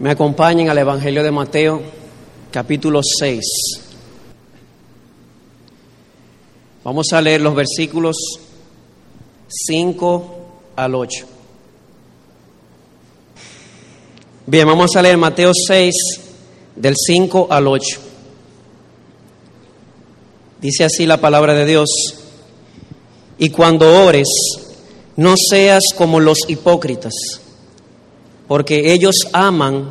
Me acompañen al Evangelio de Mateo, capítulo 6. Vamos a leer los versículos 5 al 8. Bien, vamos a leer Mateo 6, del 5 al 8. Dice así la palabra de Dios. Y cuando ores, no seas como los hipócritas porque ellos aman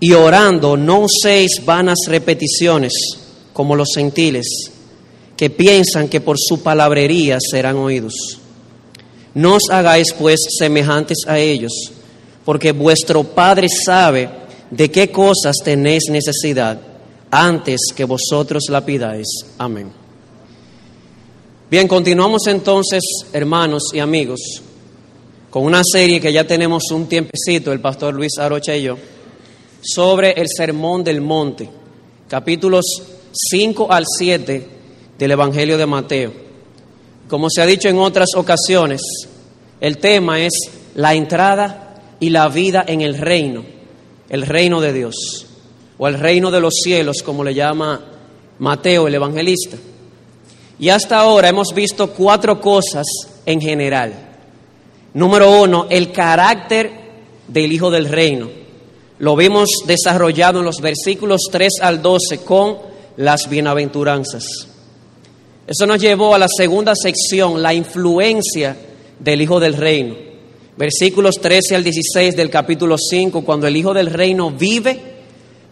Y orando no uséis vanas repeticiones como los gentiles, que piensan que por su palabrería serán oídos. No os hagáis pues semejantes a ellos, porque vuestro Padre sabe de qué cosas tenéis necesidad antes que vosotros la pidáis. Amén. Bien, continuamos entonces, hermanos y amigos, con una serie que ya tenemos un tiempecito, el pastor Luis Arocha y yo sobre el Sermón del Monte, capítulos 5 al 7 del Evangelio de Mateo. Como se ha dicho en otras ocasiones, el tema es la entrada y la vida en el reino, el reino de Dios, o el reino de los cielos, como le llama Mateo el evangelista. Y hasta ahora hemos visto cuatro cosas en general. Número uno, el carácter del Hijo del Reino. Lo vimos desarrollado en los versículos 3 al 12 con las bienaventuranzas. Eso nos llevó a la segunda sección, la influencia del Hijo del Reino. Versículos 13 al 16 del capítulo 5, cuando el Hijo del Reino vive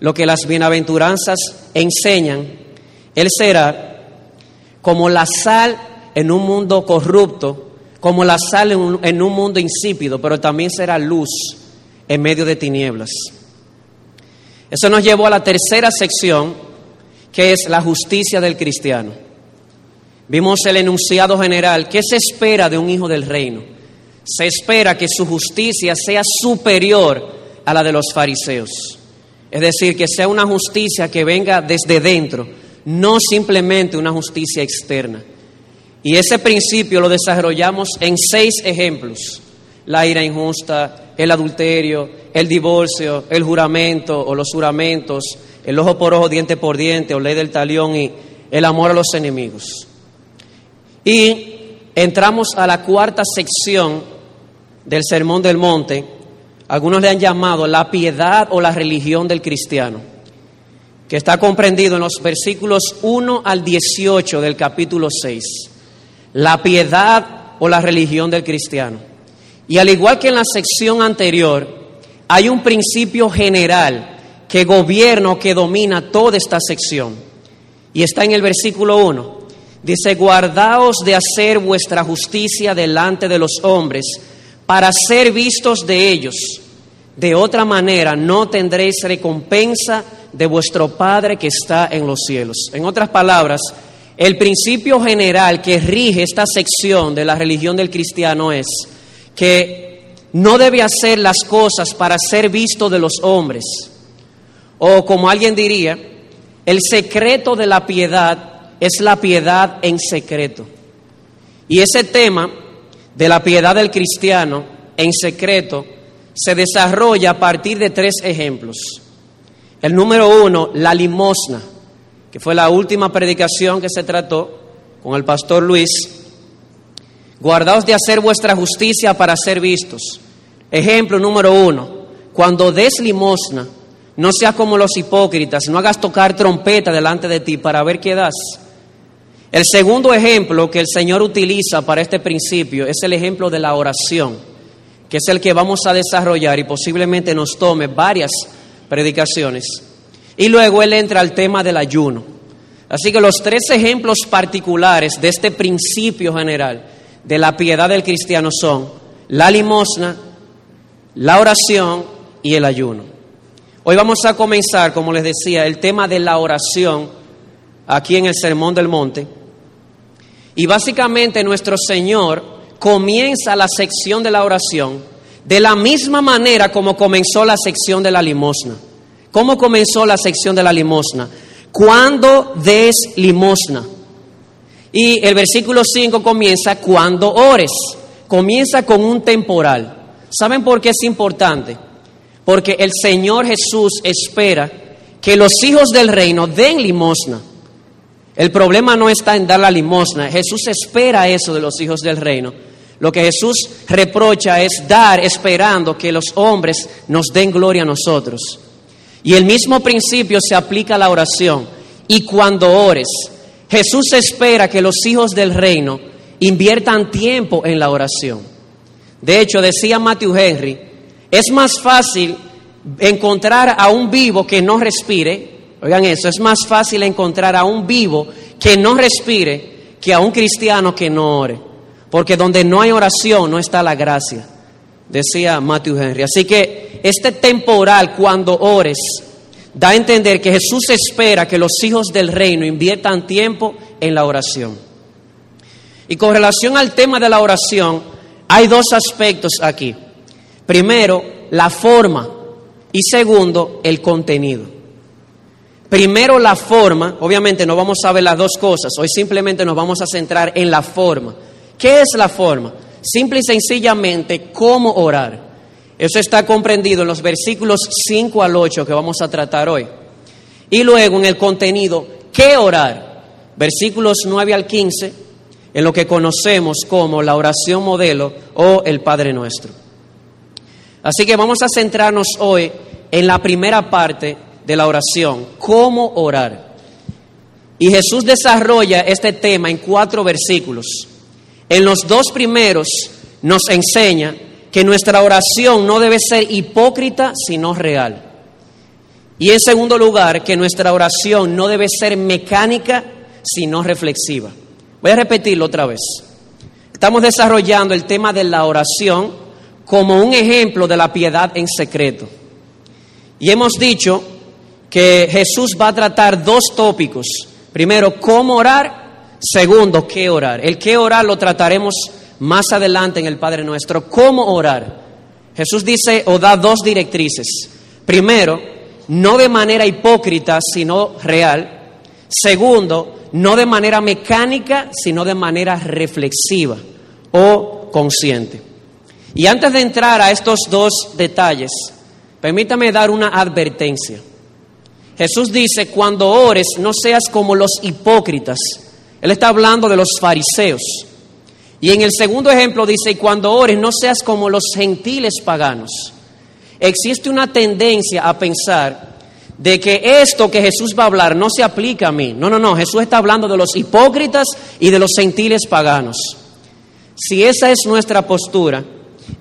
lo que las bienaventuranzas enseñan, Él será como la sal en un mundo corrupto, como la sal en un, en un mundo insípido, pero también será luz en medio de tinieblas. Eso nos llevó a la tercera sección, que es la justicia del cristiano. Vimos el enunciado general. ¿Qué se espera de un hijo del reino? Se espera que su justicia sea superior a la de los fariseos. Es decir, que sea una justicia que venga desde dentro, no simplemente una justicia externa. Y ese principio lo desarrollamos en seis ejemplos. La ira injusta, el adulterio, el divorcio, el juramento o los juramentos, el ojo por ojo, diente por diente o ley del talión y el amor a los enemigos. Y entramos a la cuarta sección del Sermón del Monte. Algunos le han llamado la piedad o la religión del cristiano, que está comprendido en los versículos 1 al 18 del capítulo 6. La piedad o la religión del cristiano. Y al igual que en la sección anterior, hay un principio general que gobierna o que domina toda esta sección. Y está en el versículo 1. Dice, guardaos de hacer vuestra justicia delante de los hombres para ser vistos de ellos. De otra manera no tendréis recompensa de vuestro Padre que está en los cielos. En otras palabras, el principio general que rige esta sección de la religión del cristiano es, que no debe hacer las cosas para ser visto de los hombres. O como alguien diría, el secreto de la piedad es la piedad en secreto. Y ese tema de la piedad del cristiano en secreto se desarrolla a partir de tres ejemplos. El número uno, la limosna, que fue la última predicación que se trató con el pastor Luis Guardaos de hacer vuestra justicia para ser vistos. Ejemplo número uno, cuando des limosna, no seas como los hipócritas, no hagas tocar trompeta delante de ti para ver qué das. El segundo ejemplo que el Señor utiliza para este principio es el ejemplo de la oración, que es el que vamos a desarrollar y posiblemente nos tome varias predicaciones. Y luego Él entra al tema del ayuno. Así que los tres ejemplos particulares de este principio general de la piedad del cristiano son la limosna, la oración y el ayuno. Hoy vamos a comenzar, como les decía, el tema de la oración aquí en el Sermón del Monte. Y básicamente nuestro Señor comienza la sección de la oración de la misma manera como comenzó la sección de la limosna. ¿Cómo comenzó la sección de la limosna? Cuando des limosna. Y el versículo 5 comienza cuando ores. Comienza con un temporal. ¿Saben por qué es importante? porque el Señor Jesús espera que los hijos del reino den limosna. El problema no está en dar la limosna, Jesús espera eso de los hijos del reino. Lo que Jesús reprocha es dar esperando que los hombres nos den gloria a nosotros. Y el mismo principio se aplica a la oración. Y cuando ores, Jesús espera que los hijos del reino inviertan tiempo en la oración. De hecho, decía Matthew Henry, es más fácil encontrar a un vivo que no respire, oigan eso, es más fácil encontrar a un vivo que no respire que a un cristiano que no ore, porque donde no hay oración no está la gracia, decía Matthew Henry. Así que este temporal cuando ores da a entender que Jesús espera que los hijos del reino inviertan tiempo en la oración. Y con relación al tema de la oración, hay dos aspectos aquí. Primero, la forma y segundo, el contenido. Primero, la forma, obviamente no vamos a ver las dos cosas, hoy simplemente nos vamos a centrar en la forma. ¿Qué es la forma? Simple y sencillamente, cómo orar. Eso está comprendido en los versículos 5 al 8 que vamos a tratar hoy. Y luego en el contenido, ¿qué orar? Versículos 9 al 15, en lo que conocemos como la oración modelo o el Padre Nuestro. Así que vamos a centrarnos hoy en la primera parte de la oración, cómo orar. Y Jesús desarrolla este tema en cuatro versículos. En los dos primeros nos enseña que nuestra oración no debe ser hipócrita, sino real. Y en segundo lugar, que nuestra oración no debe ser mecánica, sino reflexiva. Voy a repetirlo otra vez. Estamos desarrollando el tema de la oración como un ejemplo de la piedad en secreto. Y hemos dicho que Jesús va a tratar dos tópicos. Primero, cómo orar. Segundo, qué orar. El qué orar lo trataremos más adelante en el Padre Nuestro. ¿Cómo orar? Jesús dice o da dos directrices. Primero, no de manera hipócrita, sino real. Segundo, no de manera mecánica, sino de manera reflexiva o consciente. Y antes de entrar a estos dos detalles, permítame dar una advertencia. Jesús dice, cuando ores, no seas como los hipócritas. Él está hablando de los fariseos. Y en el segundo ejemplo dice, cuando ores, no seas como los gentiles paganos. Existe una tendencia a pensar de que esto que Jesús va a hablar no se aplica a mí. No, no, no, Jesús está hablando de los hipócritas y de los gentiles paganos. Si esa es nuestra postura,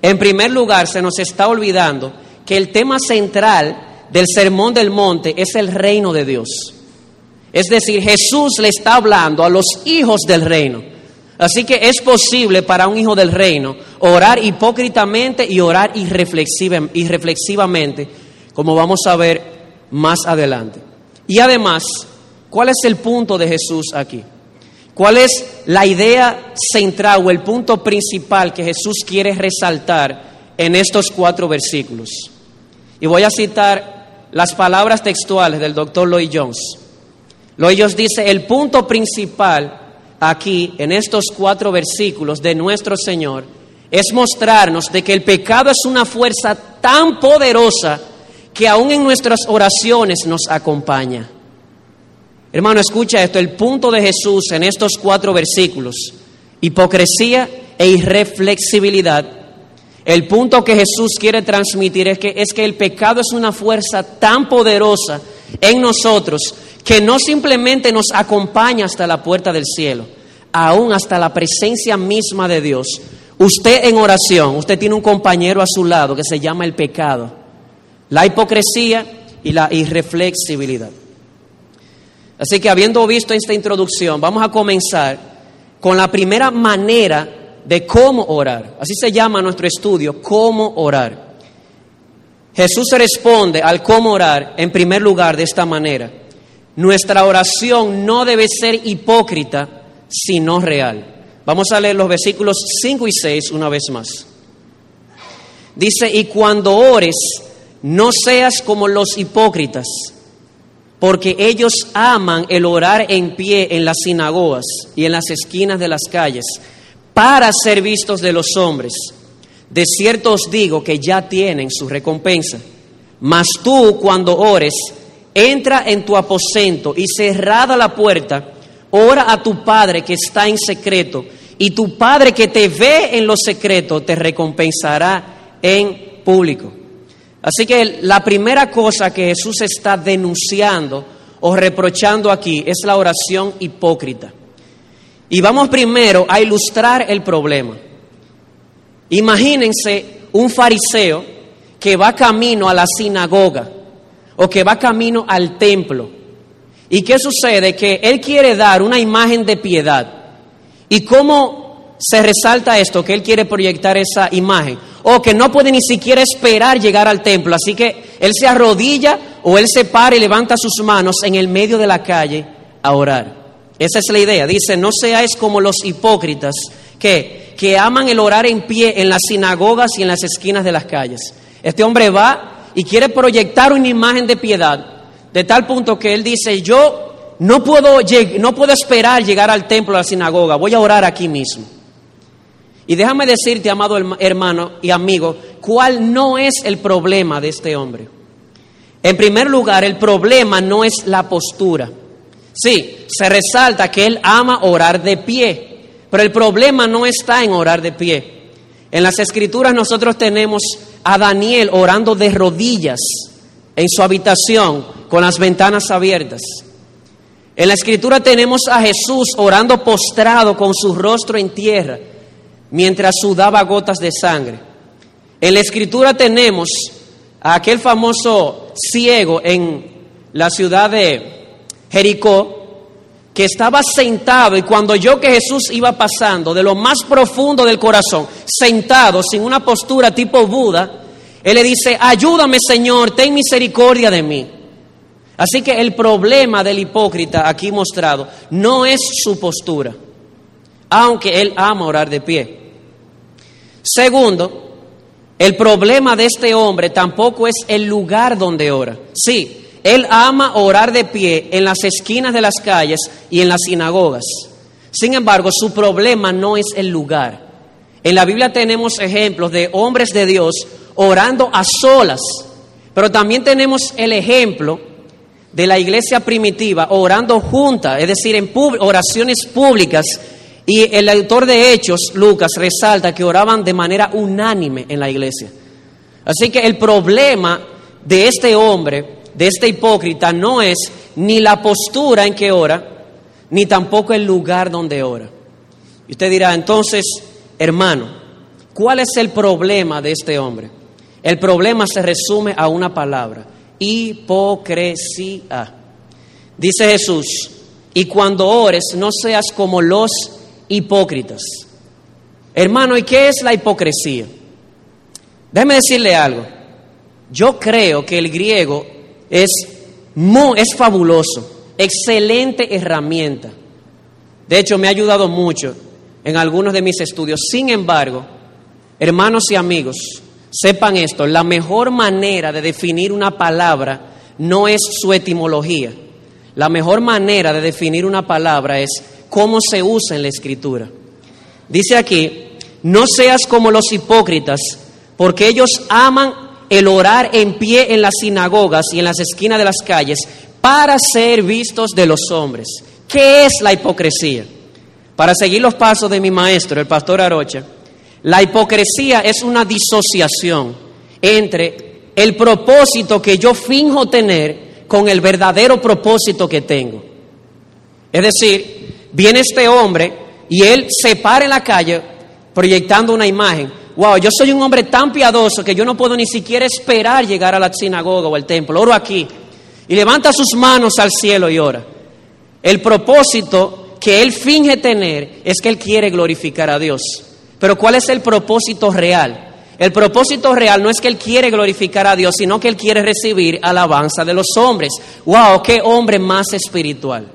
en primer lugar, se nos está olvidando que el tema central del Sermón del Monte es el reino de Dios. Es decir, Jesús le está hablando a los hijos del reino. Así que es posible para un hijo del reino orar hipócritamente y orar irreflexivamente, como vamos a ver más adelante. Y además, ¿cuál es el punto de Jesús aquí? ¿Cuál es la idea central o el punto principal que Jesús quiere resaltar en estos cuatro versículos? Y voy a citar las palabras textuales del doctor Lloyd Jones. Lloyd Jones dice, el punto principal aquí en estos cuatro versículos de nuestro Señor es mostrarnos de que el pecado es una fuerza tan poderosa que aún en nuestras oraciones nos acompaña. Hermano, escucha esto, el punto de Jesús en estos cuatro versículos, hipocresía e irreflexibilidad. El punto que Jesús quiere transmitir es que, es que el pecado es una fuerza tan poderosa en nosotros que no simplemente nos acompaña hasta la puerta del cielo, aún hasta la presencia misma de Dios. Usted en oración, usted tiene un compañero a su lado que se llama el pecado, la hipocresía y la irreflexibilidad. Así que habiendo visto esta introducción, vamos a comenzar con la primera manera de cómo orar. Así se llama nuestro estudio, cómo orar. Jesús responde al cómo orar en primer lugar de esta manera. Nuestra oración no debe ser hipócrita, sino real. Vamos a leer los versículos 5 y 6 una vez más. Dice, y cuando ores, no seas como los hipócritas, porque ellos aman el orar en pie en las sinagogas y en las esquinas de las calles, para ser vistos de los hombres. De cierto os digo que ya tienen su recompensa. Mas tú cuando ores, entra en tu aposento y cerrada la puerta, ora a tu Padre que está en secreto, y tu Padre que te ve en lo secreto te recompensará en público. Así que la primera cosa que Jesús está denunciando o reprochando aquí es la oración hipócrita. Y vamos primero a ilustrar el problema. Imagínense un fariseo que va camino a la sinagoga o que va camino al templo. ¿Y qué sucede? Que él quiere dar una imagen de piedad. ¿Y cómo se resalta esto? Que él quiere proyectar esa imagen. O que no puede ni siquiera esperar llegar al templo. Así que él se arrodilla o él se para y levanta sus manos en el medio de la calle a orar. Esa es la idea. Dice, no seáis como los hipócritas que que aman el orar en pie en las sinagogas y en las esquinas de las calles. Este hombre va y quiere proyectar una imagen de piedad, de tal punto que él dice, yo no puedo, no puedo esperar llegar al templo, a la sinagoga, voy a orar aquí mismo. Y déjame decirte, amado hermano y amigo, cuál no es el problema de este hombre. En primer lugar, el problema no es la postura. Sí, se resalta que él ama orar de pie. Pero el problema no está en orar de pie. En las escrituras nosotros tenemos a Daniel orando de rodillas en su habitación con las ventanas abiertas. En la escritura tenemos a Jesús orando postrado con su rostro en tierra mientras sudaba gotas de sangre. En la escritura tenemos a aquel famoso ciego en la ciudad de Jericó que estaba sentado y cuando yo que Jesús iba pasando de lo más profundo del corazón, sentado sin una postura tipo Buda, él le dice, ayúdame Señor, ten misericordia de mí. Así que el problema del hipócrita aquí mostrado no es su postura, aunque él ama orar de pie. Segundo, el problema de este hombre tampoco es el lugar donde ora. Sí, él ama orar de pie en las esquinas de las calles y en las sinagogas. Sin embargo, su problema no es el lugar. En la Biblia tenemos ejemplos de hombres de Dios orando a solas, pero también tenemos el ejemplo de la iglesia primitiva orando junta, es decir, en oraciones públicas. Y el autor de Hechos, Lucas, resalta que oraban de manera unánime en la iglesia. Así que el problema de este hombre de este hipócrita no es ni la postura en que ora, ni tampoco el lugar donde ora. Y usted dirá, entonces, hermano, ¿cuál es el problema de este hombre? El problema se resume a una palabra, hipocresía. Dice Jesús, y cuando ores no seas como los hipócritas. Hermano, ¿y qué es la hipocresía? Déjeme decirle algo. Yo creo que el griego es, es fabuloso, excelente herramienta. De hecho, me ha ayudado mucho en algunos de mis estudios. Sin embargo, hermanos y amigos, sepan esto, la mejor manera de definir una palabra no es su etimología. La mejor manera de definir una palabra es cómo se usa en la escritura. Dice aquí, no seas como los hipócritas, porque ellos aman el orar en pie en las sinagogas y en las esquinas de las calles para ser vistos de los hombres. ¿Qué es la hipocresía? Para seguir los pasos de mi maestro, el pastor Arocha, la hipocresía es una disociación entre el propósito que yo finjo tener con el verdadero propósito que tengo. Es decir, viene este hombre y él se para en la calle proyectando una imagen wow, yo soy un hombre tan piadoso que yo no puedo ni siquiera esperar llegar a la sinagoga o al templo, oro aquí. Y levanta sus manos al cielo y ora. El propósito que él finge tener es que él quiere glorificar a Dios. Pero ¿cuál es el propósito real? El propósito real no es que él quiere glorificar a Dios, sino que él quiere recibir alabanza de los hombres. ¡Wow! ¡Qué hombre más espiritual!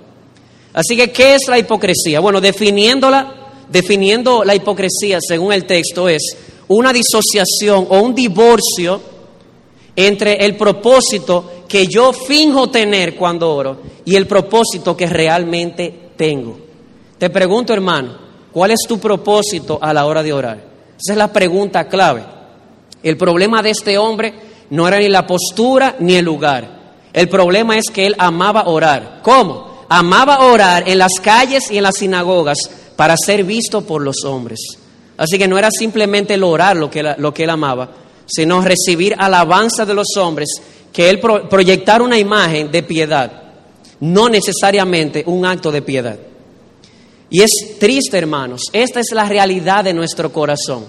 Así que, ¿qué es la hipocresía? Bueno, definiéndola, definiendo la hipocresía según el texto es una disociación o un divorcio entre el propósito que yo finjo tener cuando oro y el propósito que realmente tengo. Te pregunto, hermano, ¿cuál es tu propósito a la hora de orar? Esa es la pregunta clave. El problema de este hombre no era ni la postura ni el lugar. El problema es que él amaba orar. ¿Cómo? Amaba orar en las calles y en las sinagogas para ser visto por los hombres. Así que no era simplemente el orar lo que, lo que él amaba, sino recibir alabanza de los hombres, que él proyectar una imagen de piedad, no necesariamente un acto de piedad. Y es triste, hermanos. Esta es la realidad de nuestro corazón.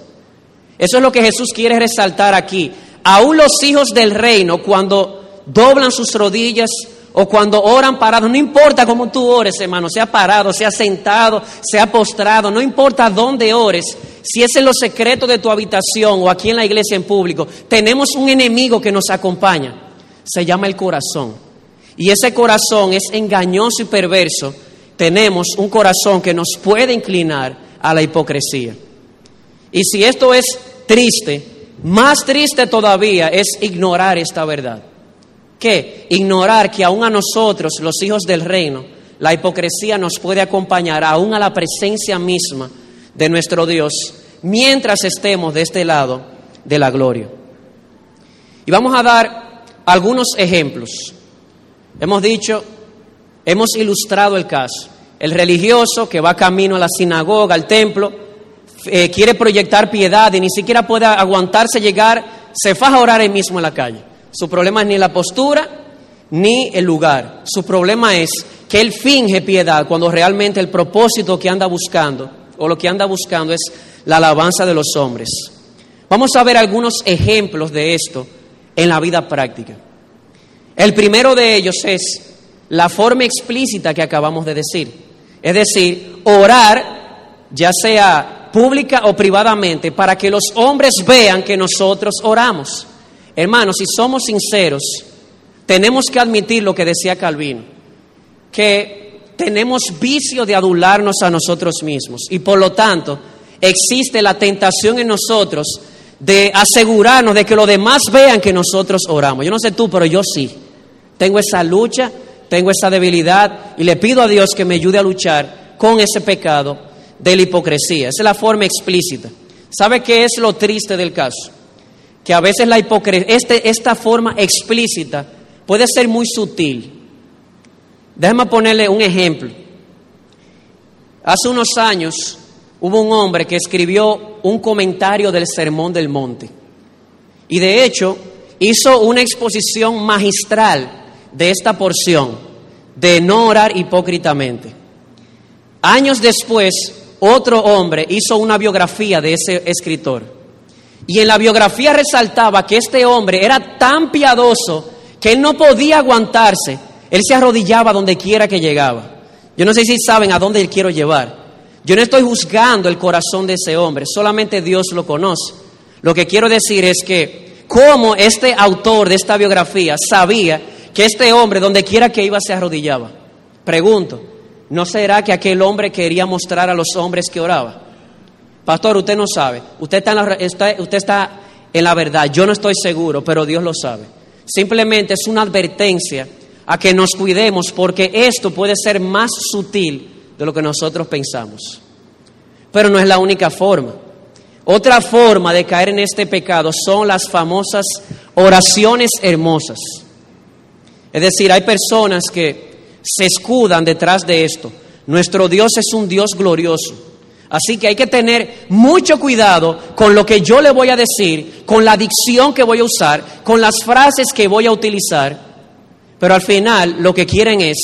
Eso es lo que Jesús quiere resaltar aquí. Aún los hijos del reino, cuando doblan sus rodillas o cuando oran parados, no importa cómo tú ores, hermano, sea parado, sea sentado, sea postrado, no importa dónde ores, si es en los secretos de tu habitación o aquí en la iglesia en público, tenemos un enemigo que nos acompaña. Se llama el corazón. Y ese corazón es engañoso y perverso tenemos un corazón que nos puede inclinar a la hipocresía. Y si esto es triste, más triste todavía es ignorar esta verdad. ¿Qué? Ignorar que aún a nosotros, los hijos del reino, la hipocresía nos puede acompañar aún a la presencia misma de nuestro Dios mientras estemos de este lado de la gloria. Y vamos a dar algunos ejemplos. Hemos dicho, hemos ilustrado el caso. El religioso que va camino a la sinagoga, al templo, eh, quiere proyectar piedad y ni siquiera puede aguantarse llegar, se faja a orar ahí mismo en la calle. Su problema es ni la postura ni el lugar. Su problema es que él finge piedad cuando realmente el propósito que anda buscando o lo que anda buscando es la alabanza de los hombres. Vamos a ver algunos ejemplos de esto en la vida práctica. El primero de ellos es la forma explícita que acabamos de decir. Es decir, orar, ya sea pública o privadamente, para que los hombres vean que nosotros oramos. Hermanos, si somos sinceros, tenemos que admitir lo que decía Calvino, que tenemos vicio de adularnos a nosotros mismos y por lo tanto existe la tentación en nosotros de asegurarnos de que los demás vean que nosotros oramos. Yo no sé tú, pero yo sí. Tengo esa lucha tengo esa debilidad y le pido a Dios que me ayude a luchar con ese pecado de la hipocresía. Esa es la forma explícita. ¿Sabe qué es lo triste del caso? Que a veces la hipocresía, este, esta forma explícita puede ser muy sutil. Déjame ponerle un ejemplo. Hace unos años hubo un hombre que escribió un comentario del Sermón del Monte. Y de hecho hizo una exposición magistral de esta porción de no orar hipócritamente. Años después, otro hombre hizo una biografía de ese escritor. Y en la biografía resaltaba que este hombre era tan piadoso que él no podía aguantarse. Él se arrodillaba donde quiera que llegaba. Yo no sé si saben a dónde él quiero llevar. Yo no estoy juzgando el corazón de ese hombre, solamente Dios lo conoce. Lo que quiero decir es que como este autor de esta biografía sabía que este hombre, donde quiera que iba, se arrodillaba. Pregunto, ¿no será que aquel hombre quería mostrar a los hombres que oraba? Pastor, usted no sabe. Usted está, en la, usted está en la verdad. Yo no estoy seguro, pero Dios lo sabe. Simplemente es una advertencia a que nos cuidemos porque esto puede ser más sutil de lo que nosotros pensamos. Pero no es la única forma. Otra forma de caer en este pecado son las famosas oraciones hermosas. Es decir, hay personas que se escudan detrás de esto. Nuestro Dios es un Dios glorioso. Así que hay que tener mucho cuidado con lo que yo le voy a decir, con la dicción que voy a usar, con las frases que voy a utilizar. Pero al final lo que quieren es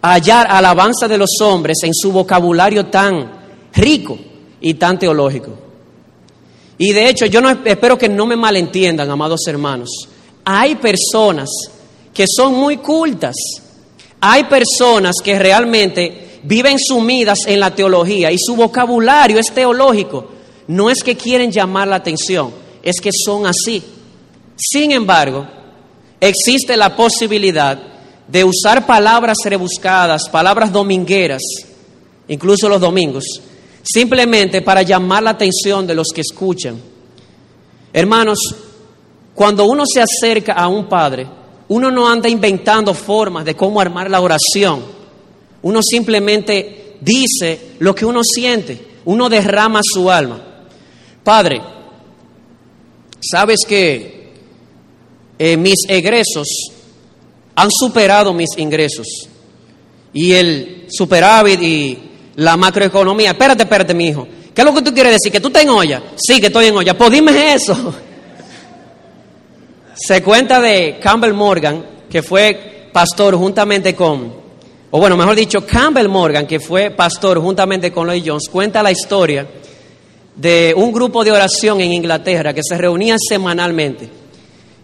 hallar alabanza de los hombres en su vocabulario tan rico y tan teológico. Y de hecho, yo no espero que no me malentiendan, amados hermanos. Hay personas que son muy cultas. Hay personas que realmente viven sumidas en la teología y su vocabulario es teológico. No es que quieren llamar la atención, es que son así. Sin embargo, existe la posibilidad de usar palabras rebuscadas, palabras domingueras, incluso los domingos, simplemente para llamar la atención de los que escuchan. Hermanos, cuando uno se acerca a un padre, uno no anda inventando formas de cómo armar la oración. Uno simplemente dice lo que uno siente, uno derrama su alma. Padre, sabes que eh, mis egresos han superado mis ingresos. Y el superávit y la macroeconomía. Espérate, espérate, mi hijo. ¿Qué es lo que tú quieres decir? ¿Que tú estás en olla? Sí, que estoy en olla. Pues dime eso. Se cuenta de Campbell Morgan, que fue pastor juntamente con, o bueno, mejor dicho, Campbell Morgan, que fue pastor juntamente con Lloyd Jones, cuenta la historia de un grupo de oración en Inglaterra que se reunía semanalmente.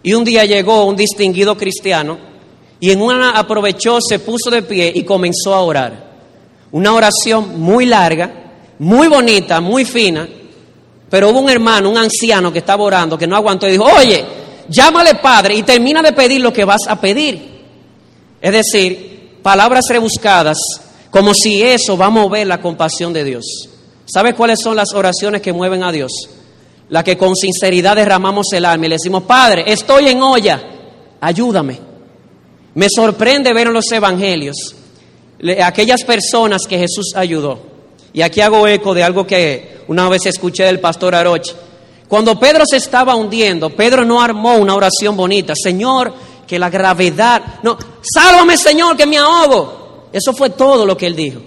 Y un día llegó un distinguido cristiano y en una aprovechó, se puso de pie y comenzó a orar. Una oración muy larga, muy bonita, muy fina, pero hubo un hermano, un anciano que estaba orando, que no aguantó y dijo, oye, llámale Padre y termina de pedir lo que vas a pedir. Es decir, palabras rebuscadas, como si eso va a mover la compasión de Dios. ¿Sabes cuáles son las oraciones que mueven a Dios? La que con sinceridad derramamos el alma y le decimos, Padre, estoy en olla, ayúdame. Me sorprende ver en los evangelios aquellas personas que Jesús ayudó. Y aquí hago eco de algo que una vez escuché del pastor Aroche. Cuando Pedro se estaba hundiendo, Pedro no armó una oración bonita. Señor, que la gravedad... No, sálvame Señor, que me ahogo. Eso fue todo lo que él dijo.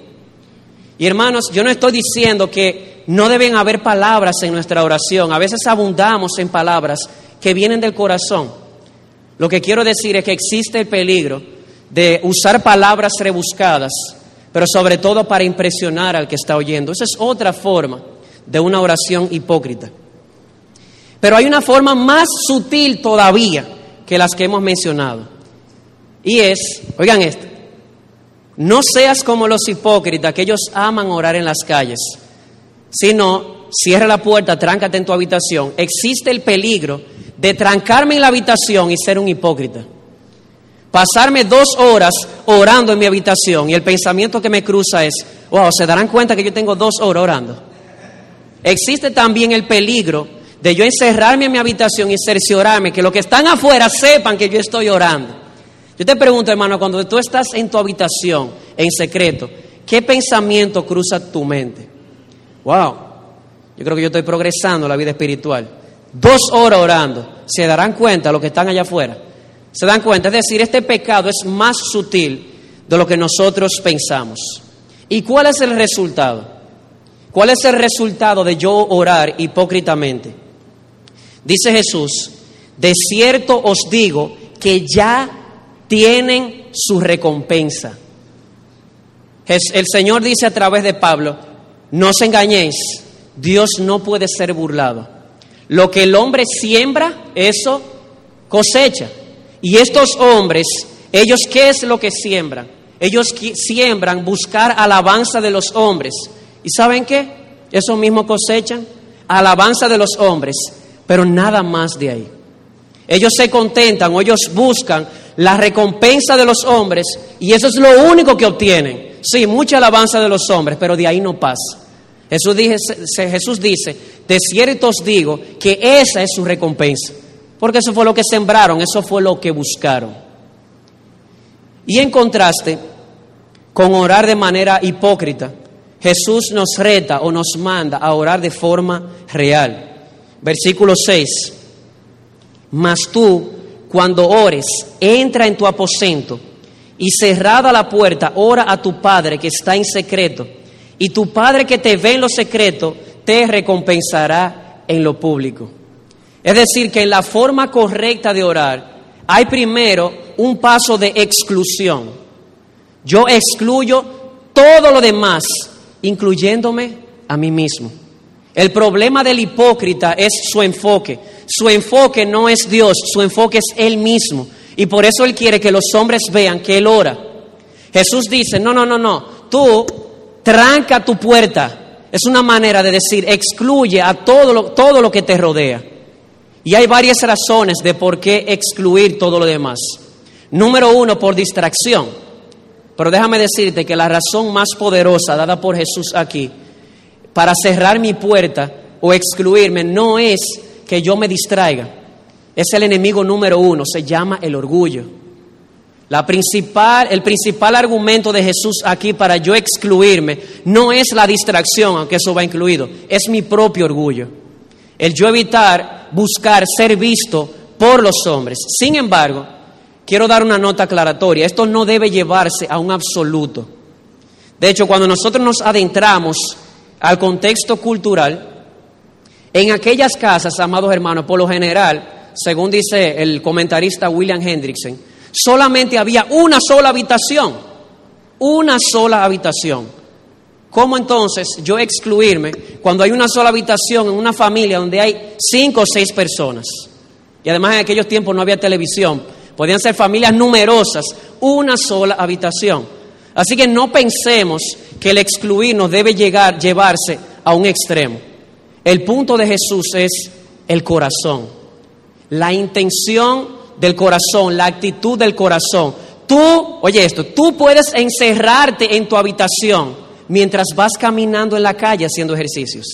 Y hermanos, yo no estoy diciendo que no deben haber palabras en nuestra oración. A veces abundamos en palabras que vienen del corazón. Lo que quiero decir es que existe el peligro de usar palabras rebuscadas, pero sobre todo para impresionar al que está oyendo. Esa es otra forma de una oración hipócrita. Pero hay una forma más sutil todavía que las que hemos mencionado. Y es, oigan esto, no seas como los hipócritas, que ellos aman orar en las calles, sino cierra la puerta, tráncate en tu habitación. Existe el peligro de trancarme en la habitación y ser un hipócrita. Pasarme dos horas orando en mi habitación y el pensamiento que me cruza es, wow, se darán cuenta que yo tengo dos horas orando. Existe también el peligro de yo encerrarme en mi habitación y cerciorarme que los que están afuera sepan que yo estoy orando. Yo te pregunto, hermano, cuando tú estás en tu habitación, en secreto, ¿qué pensamiento cruza tu mente? Wow, yo creo que yo estoy progresando en la vida espiritual. Dos horas orando, se darán cuenta los que están allá afuera ¿Se dan cuenta? Es decir, este pecado es más sutil de lo que nosotros pensamos. ¿Y cuál es el resultado? ¿Cuál es el resultado de yo orar hipócritamente? Dice Jesús, de cierto os digo que ya tienen su recompensa. El Señor dice a través de Pablo, no os engañéis, Dios no puede ser burlado. Lo que el hombre siembra, eso cosecha. Y estos hombres, ellos qué es lo que siembran? Ellos siembran buscar alabanza de los hombres. ¿Y saben qué? Eso mismo cosechan, alabanza de los hombres, pero nada más de ahí. Ellos se contentan o ellos buscan la recompensa de los hombres y eso es lo único que obtienen. Sí, mucha alabanza de los hombres, pero de ahí no pasa. Jesús, Jesús dice, de cierto os digo que esa es su recompensa. Porque eso fue lo que sembraron, eso fue lo que buscaron. Y en contraste con orar de manera hipócrita, Jesús nos reta o nos manda a orar de forma real. Versículo 6. Mas tú, cuando ores, entra en tu aposento y cerrada la puerta, ora a tu Padre que está en secreto. Y tu Padre que te ve en lo secreto, te recompensará en lo público. Es decir, que en la forma correcta de orar hay primero un paso de exclusión. Yo excluyo todo lo demás, incluyéndome a mí mismo. El problema del hipócrita es su enfoque. Su enfoque no es Dios, su enfoque es Él mismo. Y por eso Él quiere que los hombres vean que Él ora. Jesús dice, no, no, no, no, tú tranca tu puerta. Es una manera de decir, excluye a todo lo, todo lo que te rodea. Y hay varias razones de por qué excluir todo lo demás. Número uno, por distracción. Pero déjame decirte que la razón más poderosa dada por Jesús aquí para cerrar mi puerta o excluirme no es que yo me distraiga. Es el enemigo número uno, se llama el orgullo. La principal, el principal argumento de Jesús aquí para yo excluirme no es la distracción, aunque eso va incluido, es mi propio orgullo. El yo evitar buscar ser visto por los hombres. Sin embargo, quiero dar una nota aclaratoria. Esto no debe llevarse a un absoluto. De hecho, cuando nosotros nos adentramos al contexto cultural, en aquellas casas, amados hermanos, por lo general, según dice el comentarista William Hendrickson, solamente había una sola habitación, una sola habitación. ¿Cómo entonces yo excluirme cuando hay una sola habitación en una familia donde hay cinco o seis personas? Y además en aquellos tiempos no había televisión, podían ser familias numerosas, una sola habitación. Así que no pensemos que el excluirnos debe llegar, llevarse a un extremo. El punto de Jesús es el corazón, la intención del corazón, la actitud del corazón. Tú, oye esto, tú puedes encerrarte en tu habitación mientras vas caminando en la calle haciendo ejercicios.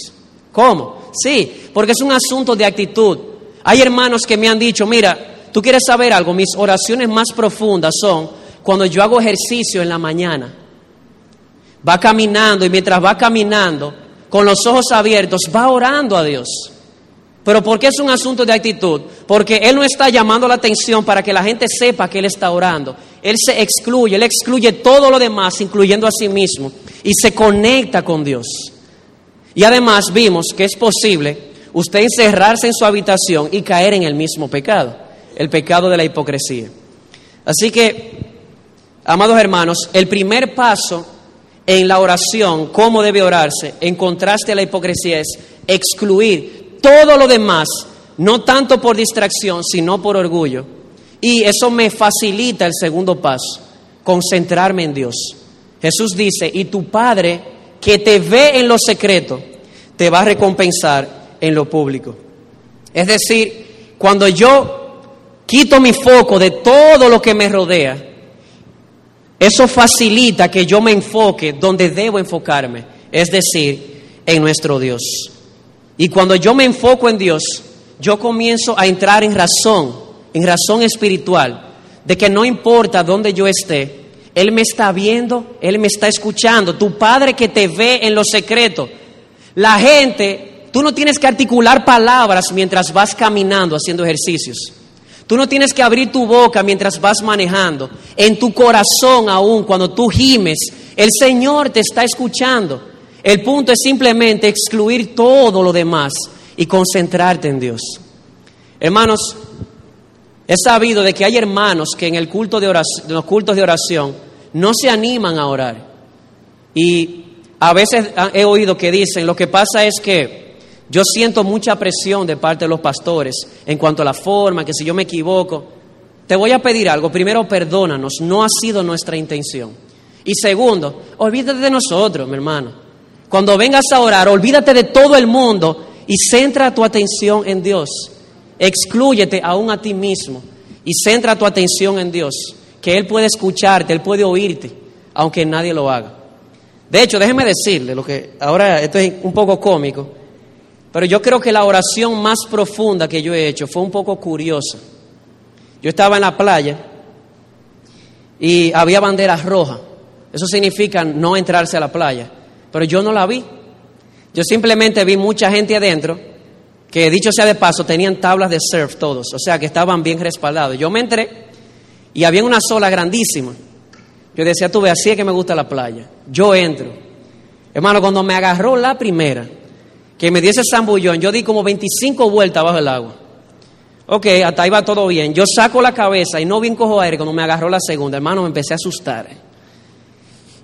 ¿Cómo? Sí, porque es un asunto de actitud. Hay hermanos que me han dicho, mira, tú quieres saber algo, mis oraciones más profundas son cuando yo hago ejercicio en la mañana. Va caminando y mientras va caminando, con los ojos abiertos, va orando a Dios. Pero ¿por qué es un asunto de actitud? Porque Él no está llamando la atención para que la gente sepa que Él está orando. Él se excluye, Él excluye todo lo demás, incluyendo a sí mismo, y se conecta con Dios. Y además vimos que es posible usted encerrarse en su habitación y caer en el mismo pecado, el pecado de la hipocresía. Así que, amados hermanos, el primer paso en la oración, cómo debe orarse, en contraste a la hipocresía, es excluir todo lo demás, no tanto por distracción, sino por orgullo. Y eso me facilita el segundo paso, concentrarme en Dios. Jesús dice, y tu Padre que te ve en lo secreto, te va a recompensar en lo público. Es decir, cuando yo quito mi foco de todo lo que me rodea, eso facilita que yo me enfoque donde debo enfocarme, es decir, en nuestro Dios. Y cuando yo me enfoco en Dios, yo comienzo a entrar en razón, en razón espiritual, de que no importa dónde yo esté, Él me está viendo, Él me está escuchando. Tu Padre que te ve en lo secreto. La gente, tú no tienes que articular palabras mientras vas caminando, haciendo ejercicios. Tú no tienes que abrir tu boca mientras vas manejando. En tu corazón aún, cuando tú gimes, el Señor te está escuchando. El punto es simplemente excluir todo lo demás y concentrarte en Dios. Hermanos, he sabido de que hay hermanos que en, el culto de oración, los cultos de oración no se animan a orar. Y a veces he oído que dicen, lo que pasa es que yo siento mucha presión de parte de los pastores en cuanto a la forma, que si yo me equivoco, te voy a pedir algo. Primero, perdónanos, no ha sido nuestra intención. Y segundo, olvídate de nosotros, mi hermano. Cuando vengas a orar, olvídate de todo el mundo y centra tu atención en Dios. Exclúyete aún a ti mismo y centra tu atención en Dios, que Él puede escucharte, Él puede oírte, aunque nadie lo haga. De hecho, déjeme decirle lo que ahora esto es un poco cómico, pero yo creo que la oración más profunda que yo he hecho fue un poco curiosa. Yo estaba en la playa y había banderas rojas. Eso significa no entrarse a la playa pero yo no la vi. Yo simplemente vi mucha gente adentro que, dicho sea de paso, tenían tablas de surf todos, o sea que estaban bien respaldados. Yo me entré y había una sola grandísima. Yo decía, tú ve, así es que me gusta la playa. Yo entro. Hermano, cuando me agarró la primera, que me diese zambullón, yo di como 25 vueltas bajo el agua. Ok, hasta ahí va todo bien. Yo saco la cabeza y no bien cojo aire cuando me agarró la segunda. Hermano, me empecé a asustar.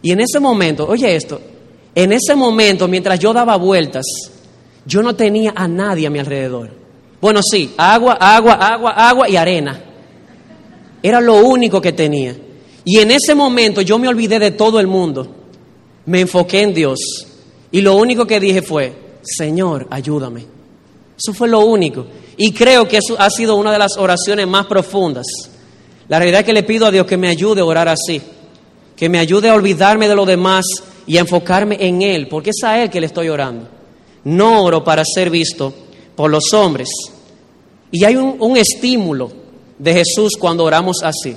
Y en ese momento, oye esto, en ese momento, mientras yo daba vueltas, yo no tenía a nadie a mi alrededor. Bueno, sí, agua, agua, agua, agua y arena. Era lo único que tenía. Y en ese momento yo me olvidé de todo el mundo. Me enfoqué en Dios. Y lo único que dije fue, Señor, ayúdame. Eso fue lo único. Y creo que eso ha sido una de las oraciones más profundas. La realidad es que le pido a Dios que me ayude a orar así, que me ayude a olvidarme de lo demás y a enfocarme en Él, porque es a Él que le estoy orando. No oro para ser visto por los hombres. Y hay un, un estímulo de Jesús cuando oramos así.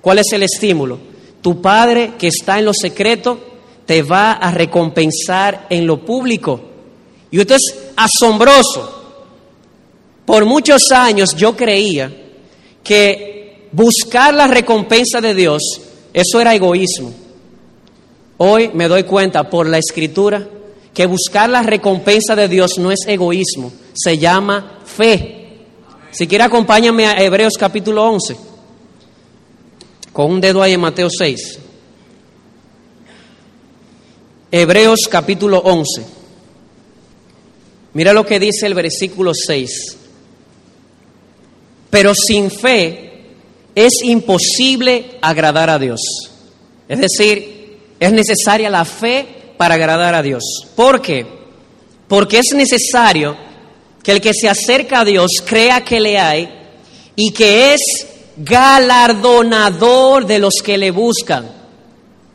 ¿Cuál es el estímulo? Tu Padre que está en lo secreto te va a recompensar en lo público. Y esto es asombroso. Por muchos años yo creía que buscar la recompensa de Dios, eso era egoísmo. Hoy me doy cuenta por la escritura que buscar la recompensa de Dios no es egoísmo, se llama fe. Si quiere acompáñame a Hebreos capítulo 11, con un dedo ahí en Mateo 6. Hebreos capítulo 11. Mira lo que dice el versículo 6. Pero sin fe es imposible agradar a Dios. Es decir, es necesaria la fe para agradar a Dios. ¿Por qué? Porque es necesario que el que se acerca a Dios crea que le hay y que es galardonador de los que le buscan.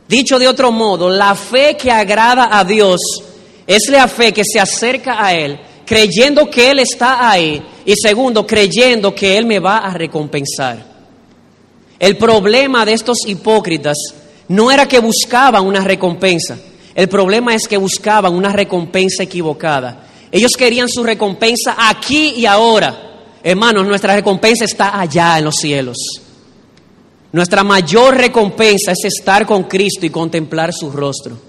Dicho de otro modo, la fe que agrada a Dios es la fe que se acerca a Él, creyendo que Él está ahí y segundo, creyendo que Él me va a recompensar. El problema de estos hipócritas no era que buscaban una recompensa, el problema es que buscaban una recompensa equivocada. Ellos querían su recompensa aquí y ahora. Hermanos, nuestra recompensa está allá en los cielos. Nuestra mayor recompensa es estar con Cristo y contemplar su rostro.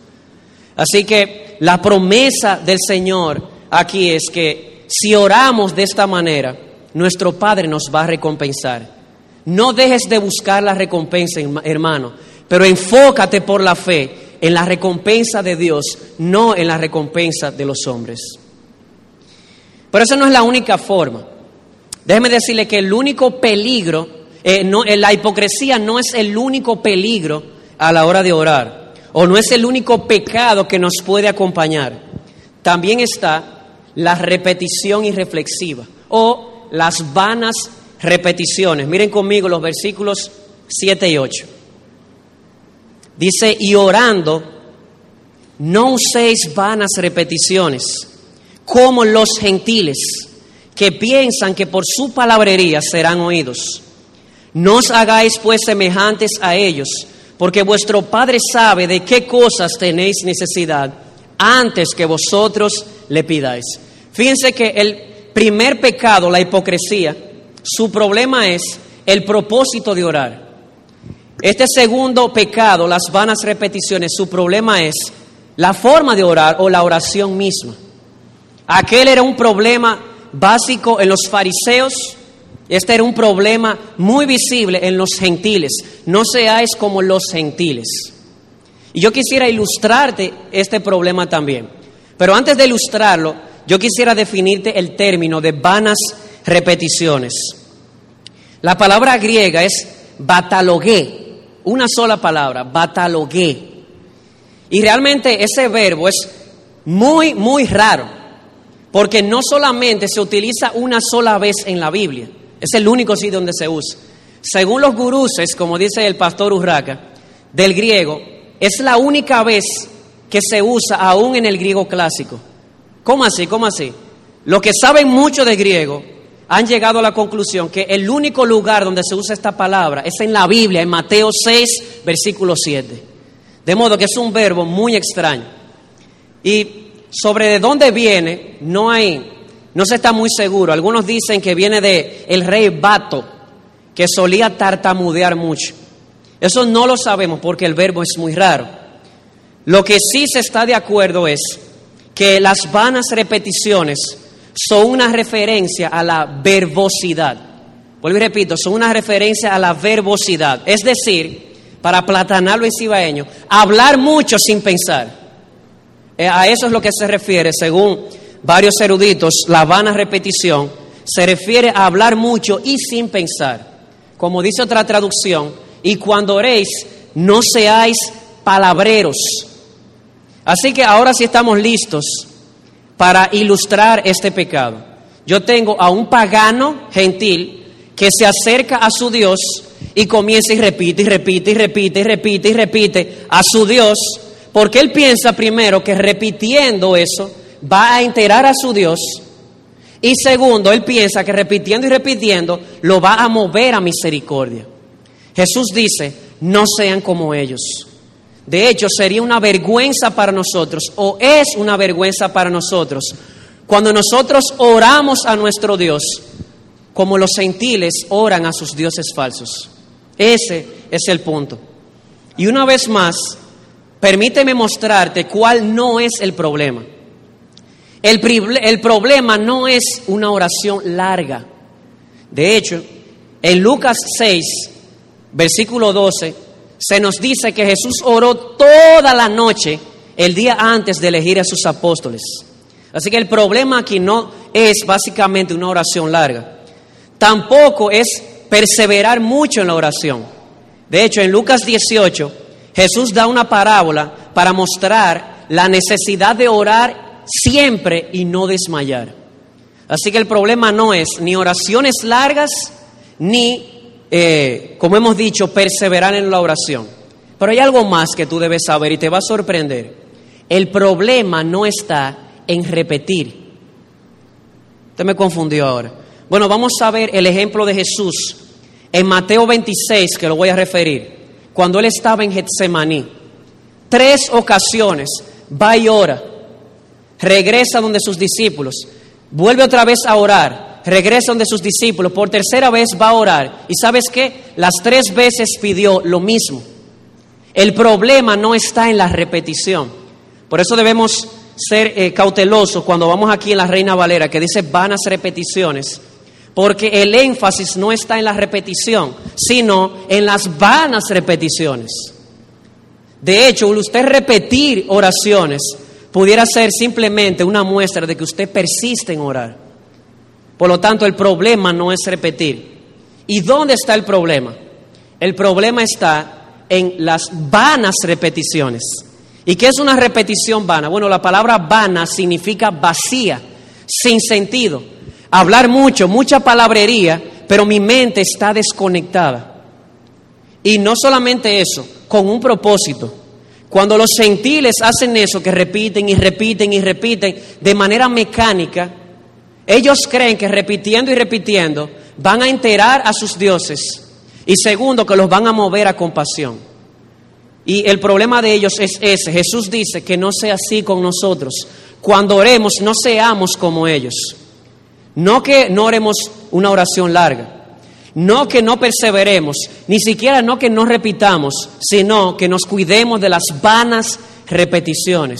Así que la promesa del Señor aquí es que si oramos de esta manera, nuestro Padre nos va a recompensar. No dejes de buscar la recompensa, hermano, pero enfócate por la fe en la recompensa de Dios, no en la recompensa de los hombres. Pero esa no es la única forma. Déjeme decirle que el único peligro, eh, no, eh, la hipocresía no es el único peligro a la hora de orar, o no es el único pecado que nos puede acompañar. También está la repetición irreflexiva o las vanas repeticiones. Miren conmigo los versículos 7 y 8. Dice, y orando, no uséis vanas repeticiones como los gentiles, que piensan que por su palabrería serán oídos. No os hagáis pues semejantes a ellos, porque vuestro Padre sabe de qué cosas tenéis necesidad antes que vosotros le pidáis. Fíjense que el primer pecado, la hipocresía, su problema es el propósito de orar. Este segundo pecado, las vanas repeticiones, su problema es la forma de orar o la oración misma. Aquel era un problema básico en los fariseos, este era un problema muy visible en los gentiles. No seáis como los gentiles. Y yo quisiera ilustrarte este problema también. Pero antes de ilustrarlo, yo quisiera definirte el término de vanas repeticiones. La palabra griega es batalogué, una sola palabra, batalogué. Y realmente ese verbo es muy, muy raro. Porque no solamente se utiliza una sola vez en la Biblia, es el único sitio donde se usa. Según los guruses, como dice el pastor Urraca, del griego, es la única vez que se usa aún en el griego clásico. ¿Cómo así? ¿Cómo así? Los que saben mucho de griego han llegado a la conclusión que el único lugar donde se usa esta palabra es en la Biblia, en Mateo 6, versículo 7. De modo que es un verbo muy extraño. Y sobre de dónde viene, no hay, no se está muy seguro. Algunos dicen que viene de el rey Bato, que solía tartamudear mucho. Eso no lo sabemos porque el verbo es muy raro. Lo que sí se está de acuerdo es que las vanas repeticiones son una referencia a la verbosidad. Vuelvo y repito, son una referencia a la verbosidad. Es decir, para platanarlo en cibaeño, hablar mucho sin pensar. Eh, a eso es lo que se refiere, según varios eruditos, la vana repetición se refiere a hablar mucho y sin pensar. Como dice otra traducción, y cuando oréis, no seáis palabreros. Así que ahora sí estamos listos para ilustrar este pecado. yo tengo a un pagano gentil que se acerca a su Dios y comienza y repite y repite y repite y repite y repite a su Dios, porque él piensa primero que repitiendo eso va a enterar a su Dios y segundo, él piensa que repitiendo y repitiendo lo va a mover a misericordia. Jesús dice, no sean como ellos. De hecho, sería una vergüenza para nosotros, o es una vergüenza para nosotros, cuando nosotros oramos a nuestro Dios, como los gentiles oran a sus dioses falsos. Ese es el punto. Y una vez más, permíteme mostrarte cuál no es el problema. El, el, problema no es una oración larga. De hecho, en Lucas 6, versículo 12, se nos dice que Jesús oró toda la noche el día antes de elegir a sus apóstoles. Así que el problema aquí no es básicamente una oración larga. Tampoco es perseverar mucho en la oración. De hecho, en Lucas 18, Jesús da una parábola para mostrar la necesidad de orar siempre y no desmayar. Así que el problema no es ni oraciones largas, ni, eh, como hemos dicho, perseverar en la oración. Pero hay algo más que tú debes saber y te va a sorprender. El problema no está en repetir. Usted me confundió ahora. Bueno, vamos a ver el ejemplo de Jesús en Mateo 26, que lo voy a referir, cuando él estaba en Getsemaní. Tres ocasiones va y ora, regresa donde sus discípulos, vuelve otra vez a orar, regresa donde sus discípulos, por tercera vez va a orar. Y sabes qué? Las tres veces pidió lo mismo. El problema no está en la repetición. Por eso debemos ser eh, cautelosos cuando vamos aquí en la Reina Valera, que dice vanas repeticiones porque el énfasis no está en la repetición, sino en las vanas repeticiones. De hecho, usted repetir oraciones pudiera ser simplemente una muestra de que usted persiste en orar. Por lo tanto, el problema no es repetir. ¿Y dónde está el problema? El problema está en las vanas repeticiones. ¿Y qué es una repetición vana? Bueno, la palabra vana significa vacía, sin sentido hablar mucho, mucha palabrería, pero mi mente está desconectada. Y no solamente eso, con un propósito. Cuando los gentiles hacen eso, que repiten y repiten y repiten de manera mecánica, ellos creen que repitiendo y repitiendo van a enterar a sus dioses. Y segundo, que los van a mover a compasión. Y el problema de ellos es ese. Jesús dice que no sea así con nosotros. Cuando oremos, no seamos como ellos. No que no oremos una oración larga, no que no perseveremos, ni siquiera no que no repitamos, sino que nos cuidemos de las vanas repeticiones.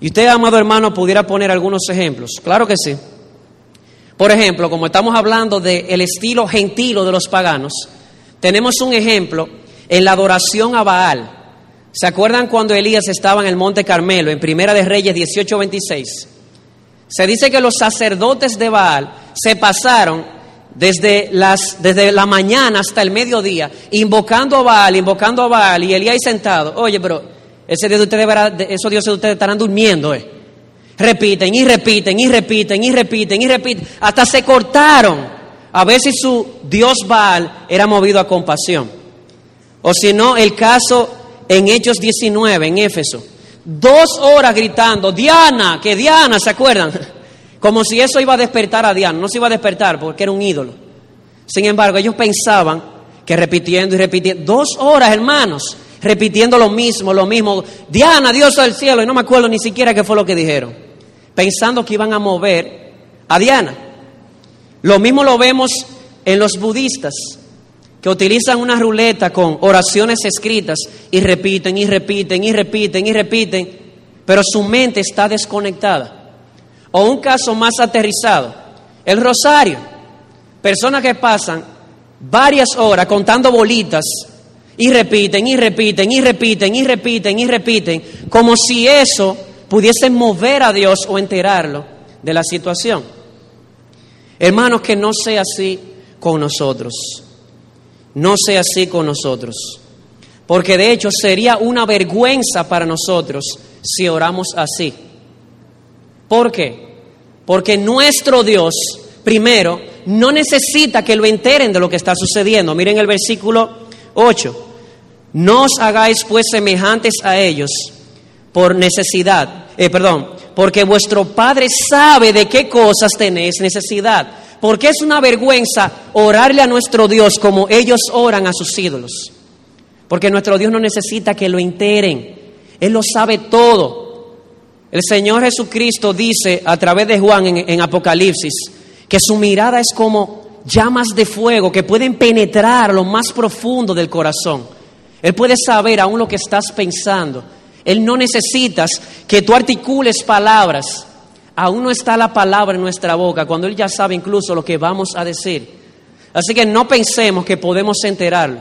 Y usted, amado hermano, pudiera poner algunos ejemplos. Claro que sí. Por ejemplo, como estamos hablando del estilo gentilo de los paganos, tenemos un ejemplo en la adoración a Baal. ¿Se acuerdan cuando Elías estaba en el Monte Carmelo, en Primera de Reyes 18:26? Se dice que los sacerdotes de Baal se pasaron desde, las, desde la mañana hasta el mediodía invocando a Baal, invocando a Baal y Elías ahí sentado. Oye, pero ese día de ustedes, esos dioses de ustedes estarán durmiendo, eh. Repiten y repiten y repiten y repiten y repiten. Hasta se cortaron a ver si su dios Baal era movido a compasión. O si no, el caso en Hechos 19, en Éfeso Dos horas gritando, Diana, que Diana, ¿se acuerdan? Como si eso iba a despertar a Diana. No se iba a despertar porque era un ídolo. Sin embargo, ellos pensaban que repitiendo y repitiendo, dos horas, hermanos, repitiendo lo mismo, lo mismo. Diana, Dios del cielo, y no me acuerdo ni siquiera qué fue lo que dijeron. Pensando que iban a mover a Diana. Lo mismo lo vemos en los budistas que utilizan una ruleta con oraciones escritas y repiten y repiten y repiten y repiten, pero su mente está desconectada. O un caso más aterrizado, el rosario. Personas que pasan varias horas contando bolitas y repiten y repiten y repiten y repiten y repiten, como si eso pudiese mover a Dios o enterarlo de la situación. Hermanos, que no sea así con nosotros no sea así con nosotros. Porque de hecho sería una vergüenza para nosotros si oramos así. ¿Por qué? Porque nuestro Dios, primero, no necesita que lo enteren de lo que está sucediendo. Miren el versículo 8. No os hagáis pues semejantes a ellos por necesidad, eh, perdón, porque vuestro Padre sabe de qué cosas tenéis necesidad. Porque es una vergüenza orarle a nuestro Dios como ellos oran a sus ídolos. Porque nuestro Dios no necesita que lo enteren. Él lo sabe todo. El Señor Jesucristo dice a través de Juan en, en Apocalipsis que su mirada es como llamas de fuego que pueden penetrar lo más profundo del corazón. Él puede saber aún lo que estás pensando. Él no necesitas que tú articules palabras. Aún no está la palabra en nuestra boca, cuando Él ya sabe incluso lo que vamos a decir. Así que no pensemos que podemos enterarlo.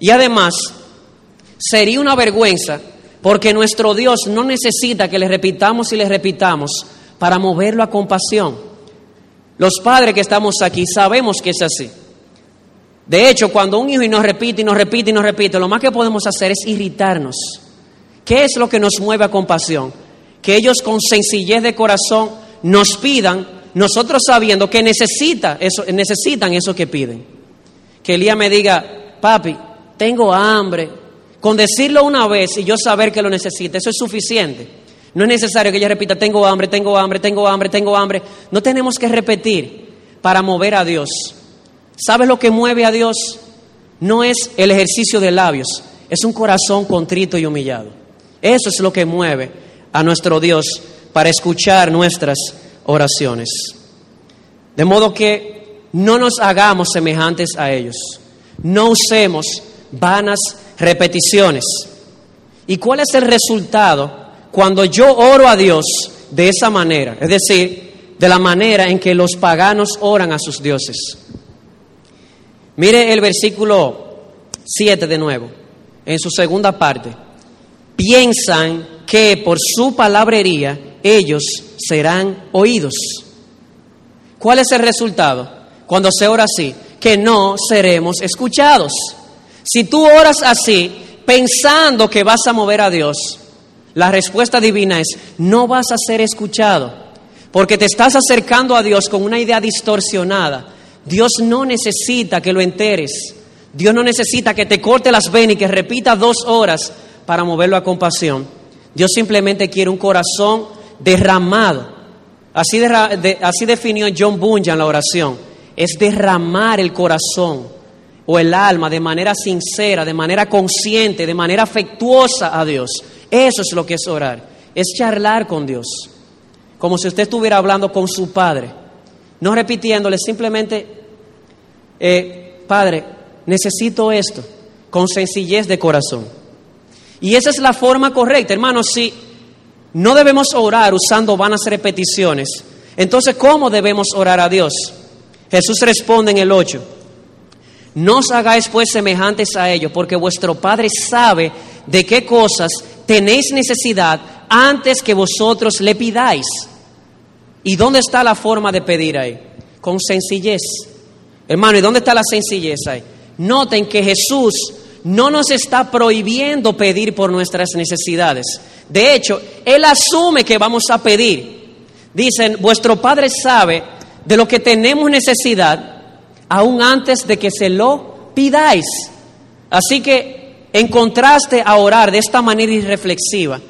Y además, sería una vergüenza porque nuestro Dios no necesita que le repitamos y le repitamos para moverlo a compasión. Los padres que estamos aquí sabemos que es así. De hecho, cuando un hijo nos repite y nos repite y nos repite, lo más que podemos hacer es irritarnos. ¿Qué es lo que nos mueve a compasión? Que ellos con sencillez de corazón nos pidan, nosotros sabiendo que necesita eso, necesitan eso que piden. Que Elías me diga, papi, tengo hambre. Con decirlo una vez y yo saber que lo necesita, eso es suficiente. No es necesario que ella repita, tengo hambre, tengo hambre, tengo hambre, tengo hambre. No tenemos que repetir para mover a Dios. ¿Sabes lo que mueve a Dios? No es el ejercicio de labios, es un corazón contrito y humillado. Eso es lo que mueve a nuestro Dios para escuchar nuestras oraciones. De modo que no nos hagamos semejantes a ellos. No usemos vanas repeticiones. ¿Y cuál es el resultado cuando yo oro a Dios de esa manera? Es decir, de la manera en que los paganos oran a sus dioses. Mire el versículo 7 de nuevo, en su segunda parte. Piensan que por su palabrería ellos serán oídos. ¿Cuál es el resultado? Cuando se ora así, que no seremos escuchados. Si tú oras así, pensando que vas a mover a Dios, la respuesta divina es, no vas a ser escuchado, porque te estás acercando a Dios con una idea distorsionada Dios no necesita que lo enteres. Dios no necesita que te corte las venas y que repita dos horas para moverlo a compasión. Dios simplemente quiere un corazón derramado. Así, definió John Bunyan la oración. Es derramar el corazón o el alma de manera sincera, de manera consciente, de manera afectuosa a Dios. Eso es lo que es orar. Es charlar con Dios. Como si usted estuviera hablando con su Padre. No repitiéndole, simplemente eh, Padre, necesito esto, con sencillez de corazón. Y esa es la forma correcta, hermanos, si no debemos orar usando vanas repeticiones, entonces ¿cómo debemos orar a Dios? Jesús responde en el 8, no os hagáis pues semejantes a ellos, porque vuestro Padre sabe de qué cosas tenéis necesidad antes que vosotros le pidáis. ¿Y dónde está la forma de pedir ahí? Con sencillez. Hermano, ¿y dónde está la sencillez ahí? Noten que Jesús no nos está prohibiendo pedir por nuestras necesidades. De hecho, Él asume que vamos a pedir. Dicen, vuestro Padre sabe de lo que tenemos necesidad aún antes de que se lo pidáis. Así que, en contraste a orar de esta manera irreflexiva,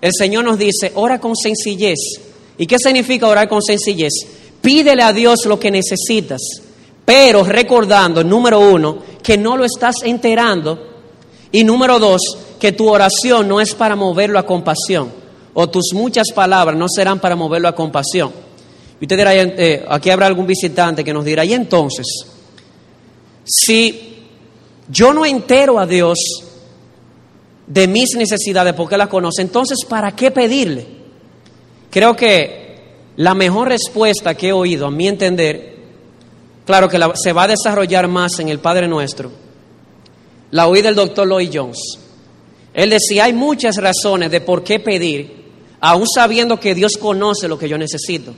el Señor nos dice, ora con sencillez. ¿Y qué significa orar con sencillez? Pídele a Dios lo que necesitas pero recordando, número uno, que no lo estás enterando. Y número dos, que tu oración no es para moverlo a compasión. O tus muchas palabras no serán para moverlo a compasión. Y usted dirá, eh, aquí habrá algún visitante que nos dirá, y entonces, si yo no entero a Dios de mis necesidades porque las conoce, entonces ¿para qué pedirle? Creo que la mejor respuesta que he oído, a mi entender, claro que se va a desarrollar más en el Padre Nuestro, la oí del doctor Lloyd Jones. Él decía, hay muchas razones de por qué pedir, aún sabiendo que Dios conoce lo que yo necesito.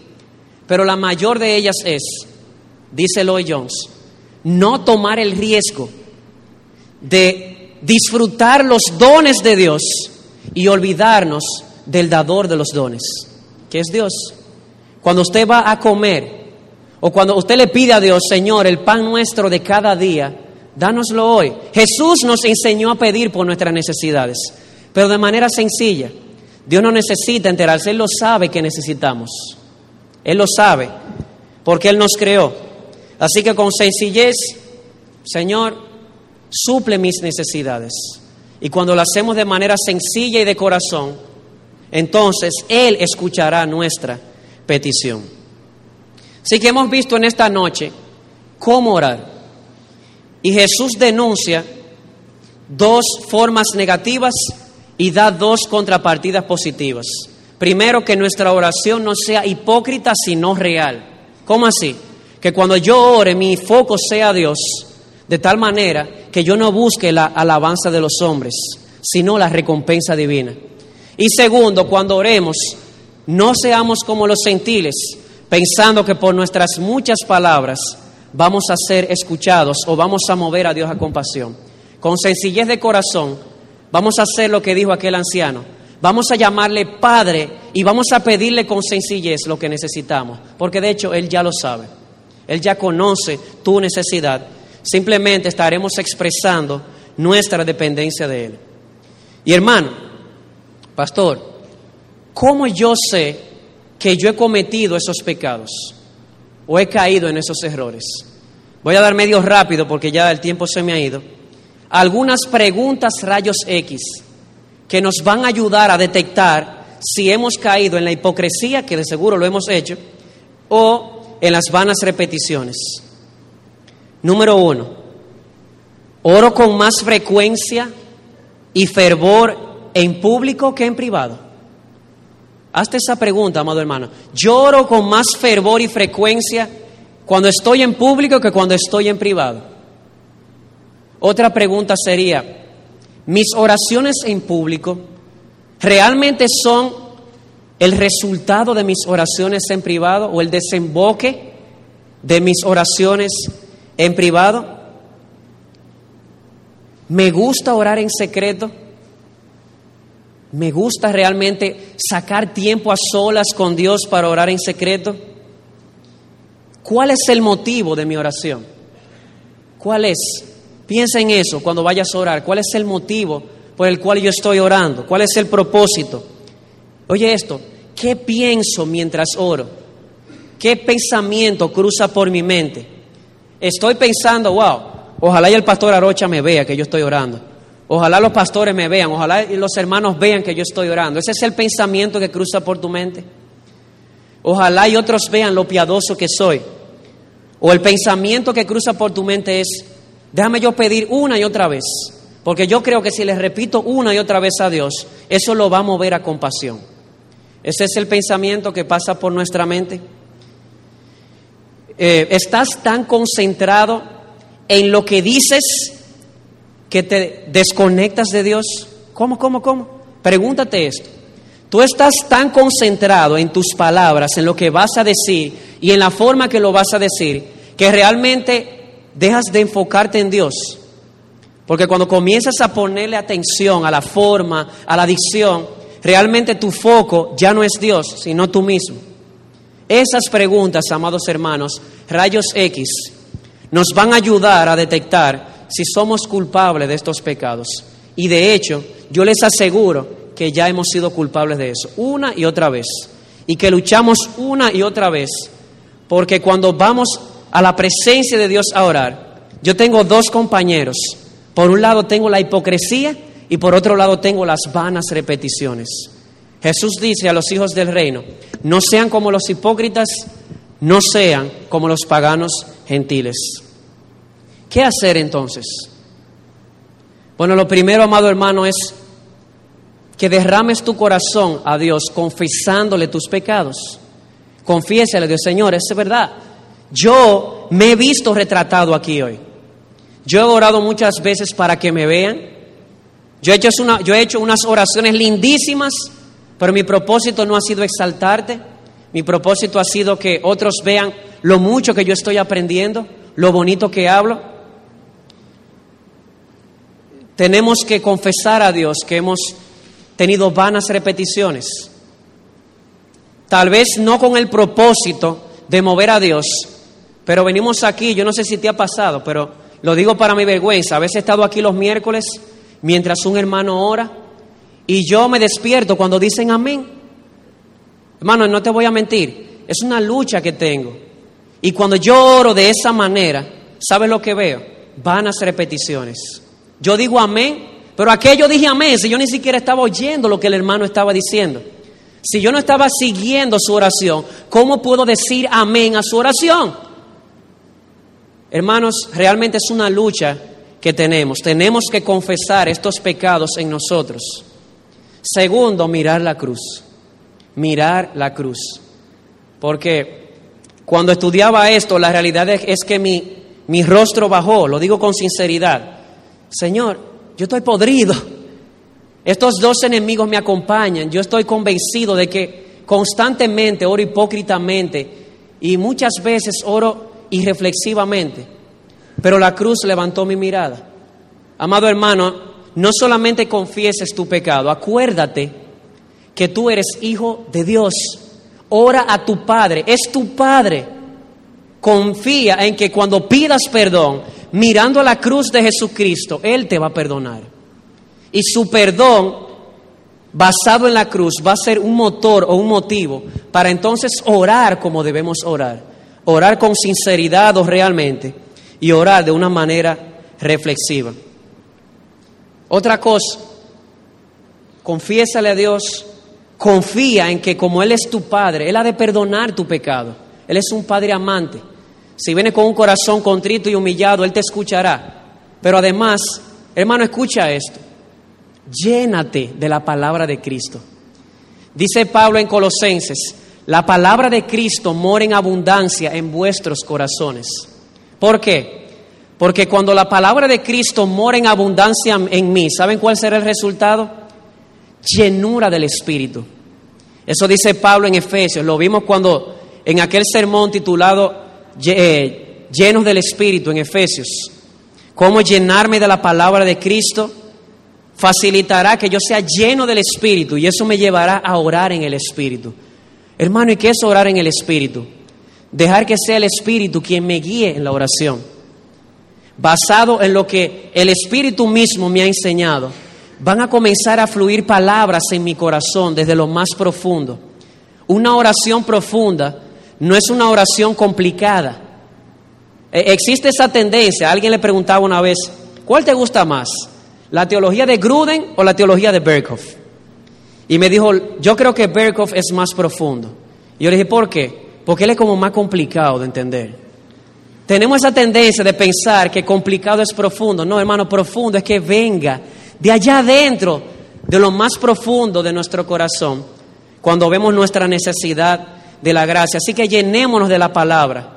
Pero la mayor de ellas es, dice Lloyd Jones, no tomar el riesgo de disfrutar los dones de Dios y olvidarnos del dador de los dones, que es Dios. cuando usted va a comer o cuando usted le pide a Dios, Señor, el pan nuestro de cada día, dánoslo hoy. Jesús nos enseñó a pedir por nuestras necesidades, pero de manera sencilla. Dios no necesita enterarse, Él lo sabe que necesitamos. Él lo sabe, porque Él nos creó. Así que con sencillez, Señor, suple mis necesidades. Y cuando lo hacemos de manera sencilla y de corazón, entonces Él escuchará nuestra petición. Así que hemos visto en esta noche cómo orar. Y Jesús denuncia dos formas negativas y da dos contrapartidas positivas. Primero, que nuestra oración no sea hipócrita, sino real. ¿Cómo así? Que cuando yo ore, mi foco sea Dios, de tal manera que yo no busque la alabanza de los hombres, sino la recompensa divina. Y segundo, cuando oremos, no seamos como los gentiles, pensando que por nuestras muchas palabras vamos a ser escuchados o vamos a mover a Dios a compasión. Con sencillez de corazón, vamos a hacer lo que dijo aquel anciano. Vamos a llamarle Padre y vamos a pedirle con sencillez lo que necesitamos, porque de hecho Él ya lo sabe. Él ya conoce tu necesidad. Simplemente estaremos expresando nuestra dependencia de Él. Y hermano, pastor, ¿cómo yo sé que yo he cometido esos pecados o he caído en esos errores? Voy a dar medio rápido porque ya el tiempo se me ha ido algunas preguntas rayos X que nos van a ayudar a detectar si hemos caído en la hipocresía, que de seguro lo hemos hecho, o en las vanas repeticiones. Número uno, oro con más frecuencia y fervor en público que en privado. Hazte esa pregunta, amado hermano. Yo oro con más fervor y frecuencia cuando estoy en público que cuando estoy en privado. Otra pregunta sería, ¿mis oraciones en público realmente son el resultado de mis oraciones en privado o el desemboque de mis oraciones en privado? ¿Me gusta orar en secreto? ¿Me gusta realmente sacar tiempo a solas con Dios para orar en secreto? ¿Cuál es el motivo de mi oración? ¿Cuál es? Piensa en eso cuando vayas a orar. ¿Cuál es el motivo por el cual yo estoy orando? ¿Cuál es el propósito? Oye esto, ¿qué pienso mientras oro? ¿Qué pensamiento cruza por mi mente? Estoy pensando, wow, ojalá y el pastor Arocha me vea que yo estoy orando. Ojalá los pastores me vean, ojalá los hermanos vean que yo estoy orando. Ese es el pensamiento que cruza por tu mente. Ojalá y otros vean lo piadoso que soy. O el pensamiento que cruza por tu mente es, Déjame yo pedir una y otra vez, porque yo creo que si les repito una y otra vez a Dios, eso lo va a mover a compasión. Ese es el pensamiento que pasa por nuestra mente. Eh, ¿Estás tan concentrado en lo que dices que te desconectas de Dios? ¿Cómo, cómo, cómo? Pregúntate esto. Tú estás tan concentrado en tus palabras, en lo que vas a decir y en la forma que lo vas a decir, que realmente dejas de enfocarte en Dios. Porque cuando comienzas a ponerle atención a la forma, a la dicción, realmente tu foco ya no es Dios, sino tú mismo. Esas preguntas, amados hermanos, rayos X, nos van a ayudar a detectar si somos culpables de estos pecados. Y de hecho, yo les aseguro que ya hemos sido culpables de eso, una y otra vez. Y que luchamos una y otra vez. Porque cuando vamos a la presencia de Dios a orar, yo tengo dos compañeros. Por un lado tengo la hipocresía y por otro lado tengo las vanas repeticiones. Jesús dice a los hijos del reino, no sean como los hipócritas, no sean como los paganos gentiles. ¿Qué hacer entonces? Bueno, lo primero, amado hermano, es que derrames tu corazón a Dios confesándole tus pecados. Confiésale a Dios, Señor, es verdad, yo me he visto retratado aquí hoy. Yo he orado muchas veces para que me vean. Yo he, hecho una, yo he hecho unas oraciones lindísimas, pero mi propósito no ha sido exaltarte. Mi propósito ha sido que otros vean lo mucho que yo estoy aprendiendo, lo bonito que hablo. Tenemos que confesar a Dios que hemos tenido vanas repeticiones. tal vez no con el propósito de mover a Dios, pero venimos aquí, yo no sé si te ha pasado, pero lo digo para mi vergüenza, a veces he estado aquí los miércoles mientras un hermano ora y yo me despierto cuando dicen amén. Hermano, no te voy a mentir, es una lucha que tengo. Y cuando yo oro de esa manera, ¿sabes lo que veo? Vanas repeticiones. Yo digo amén, pero aquello dije amén si yo ni siquiera estaba oyendo lo que el hermano estaba diciendo. Si yo no estaba siguiendo su oración, ¿cómo puedo decir amén a su oración? Hermanos, realmente es una lucha que tenemos. Tenemos que confesar estos pecados en nosotros. Segundo, mirar la cruz. Mirar la cruz. Porque cuando estudiaba esto, la realidad es que mi, mi rostro bajó, lo digo con sinceridad. Señor, yo estoy podrido. Estos dos enemigos me acompañan. Yo estoy convencido de que constantemente oro hipócritamente y muchas veces oro irreflexivamente. Pero la cruz levantó mi mirada. Amado hermano, no solamente confieses tu pecado, acuérdate que tú eres hijo de Dios. Ora a tu Padre, es tu Padre. Confía en que cuando pidas perdón, mirando a la cruz de Jesucristo, Él te va a perdonar. Y su perdón, basado en la cruz, va a ser un motor o un motivo para entonces orar como debemos orar. Orar con sinceridad o realmente y orar de una manera reflexiva. Otra cosa, confiésale a Dios, confía en que como Él es tu Padre, Él ha de perdonar tu pecado. Él es un Padre amante. Si viene con un corazón contrito y humillado, Él te escuchará. Pero además, hermano, escucha esto llénate de la palabra de Cristo. Dice Pablo en Colosenses, la palabra de Cristo mora en abundancia en vuestros corazones. ¿Por qué? Porque cuando la palabra de Cristo mora en abundancia en mí, ¿saben cuál será el resultado? Llenura del Espíritu. Eso dice Pablo en Efesios, lo vimos cuando en aquel sermón titulado eh, Llenos del Espíritu en Efesios. Cómo llenarme de la palabra de Cristo facilitará que yo sea lleno del Espíritu y eso me llevará a orar en el Espíritu. Hermano, ¿y qué es orar en el Espíritu? Dejar que sea el Espíritu quien me guíe en la oración, basado en lo que el Espíritu mismo me ha enseñado. Van a comenzar a fluir palabras en mi corazón desde lo más profundo. Una oración profunda no es una oración complicada. E, existe esa tendencia. Alguien le preguntaba una vez, ¿cuál te gusta más? ¿La teología de Gruden o la teología de Berkhoff? Y me dijo, yo creo que Berkhoff es más profundo. Y yo le dije, ¿por qué? Porque él es como más complicado de entender. Tenemos esa tendencia de pensar que complicado es profundo. No, hermano, profundo es que venga de allá adentro, de lo más profundo de nuestro corazón, cuando vemos nuestra necesidad de la gracia. Así que llenémonos de la palabra,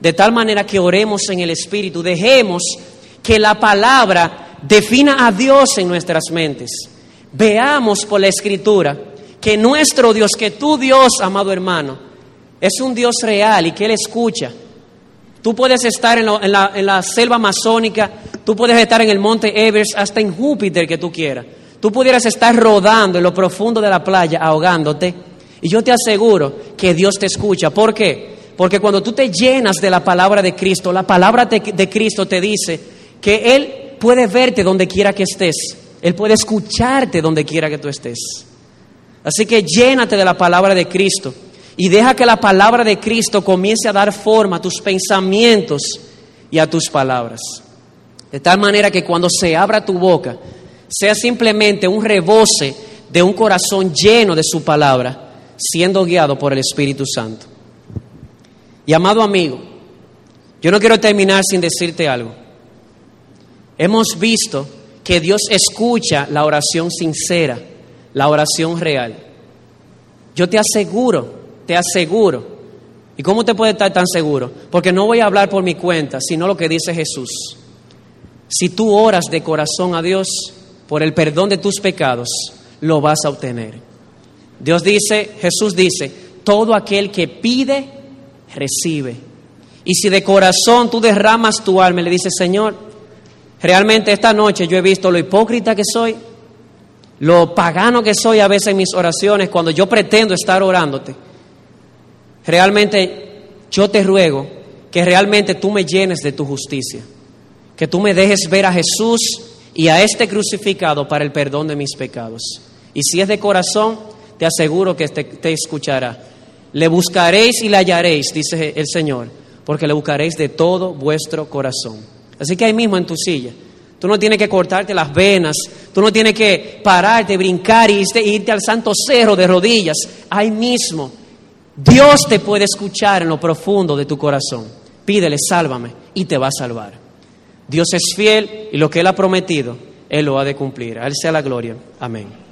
de tal manera que oremos en el Espíritu, dejemos que la palabra defina a Dios en nuestras mentes. Veamos por la escritura que nuestro Dios, que tu Dios, amado hermano, es un Dios real y que Él escucha. Tú puedes estar en, la, en la selva amazónica, tú puedes estar en el monte Everest, hasta en Júpiter que tú quieras. Tú pudieras estar rodando en lo profundo de la playa, ahogándote, y yo te aseguro que Dios te escucha. ¿Por qué? Porque cuando tú te llenas de la palabra de Cristo, la palabra de, de Cristo te dice que Él puede verte donde quiera que estés. Él puede escucharte donde quiera que tú estés. Así que llénate de la palabra de Cristo y deja que la palabra de Cristo comience a dar forma a tus pensamientos y a tus palabras. De tal manera que cuando se abra tu boca, sea simplemente un rebose de un corazón lleno de su palabra, siendo guiado por el Espíritu Santo. Y amado amigo, yo no quiero terminar sin decirte algo. Hemos visto que Dios escucha la oración sincera, la oración real. Yo te aseguro, te aseguro. ¿Y cómo te puede estar tan seguro? Porque no voy a hablar por mi cuenta, sino lo que dice Jesús. Si tú oras de corazón a Dios por el perdón de tus pecados, lo vas a obtener. Dios dice, Jesús dice, todo aquel que pide, recibe. Y si de corazón tú derramas tu alma y le dices, Señor, Realmente esta noche yo he visto lo hipócrita que soy, lo pagano que soy a veces en mis oraciones cuando yo pretendo estar orándote. realmente yo te ruego que realmente tú me llenes de tu justicia, que tú me dejes ver a Jesús y a este crucificado para el perdón de mis pecados. Y si es de corazón, te aseguro que te, te escuchará. Le buscaréis y le hallaréis, dice el Señor, porque le buscaréis de todo vuestro corazón. Así que ahí mismo en tu silla, tú no tienes que cortarte las venas, tú no tienes que pararte, brincar y irte al santo cerro de rodillas. Ahí mismo, Dios te puede escuchar en lo profundo de tu corazón. Pídele, sálvame, y te va a salvar. Dios es fiel y lo que Él ha prometido, Él lo ha de cumplir. A Él sea la gloria. Amén.